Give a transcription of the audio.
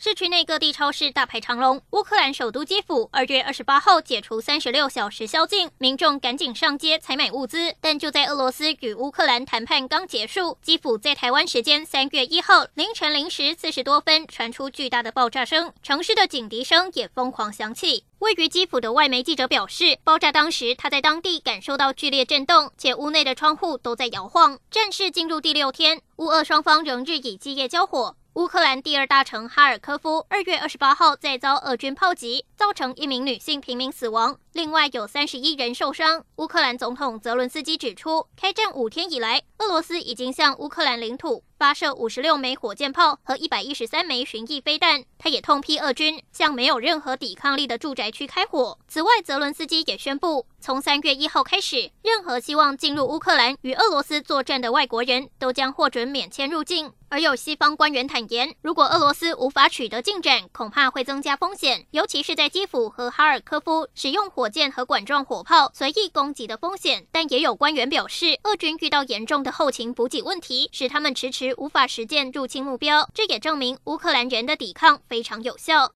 市区内各地超市大排长龙。乌克兰首都基辅二月二十八号解除三十六小时宵禁，民众赶紧上街采买物资。但就在俄罗斯与乌克兰谈判刚结束，基辅在台湾时间三月一号凌晨零时四十多分传出巨大的爆炸声，城市的警笛声也疯狂响起。位于基辅的外媒记者表示，爆炸当时他在当地感受到剧烈震动，且屋内的窗户都在摇晃。战事进入第六天，乌俄双方仍日以继夜交火。乌克兰第二大城哈尔科夫二月二十八号再遭俄军炮击，造成一名女性平民死亡，另外有三十一人受伤。乌克兰总统泽伦斯基指出，开战五天以来，俄罗斯已经向乌克兰领土发射五十六枚火箭炮和一百一十三枚巡弋飞弹。他也痛批俄军向没有任何抵抗力的住宅区开火。此外，泽伦斯基也宣布，从三月一号开始，任何希望进入乌克兰与俄罗斯作战的外国人都将获准免签入境。而有西方官员坦言，如果俄罗斯无法取得进展，恐怕会增加风险，尤其是在基辅和哈尔科夫使用火箭和管状火炮随意攻击的风险。但也有官员表示，俄军遇到严重的后勤补给问题，使他们迟迟无法实现入侵目标。这也证明乌克兰人的抵抗非常有效。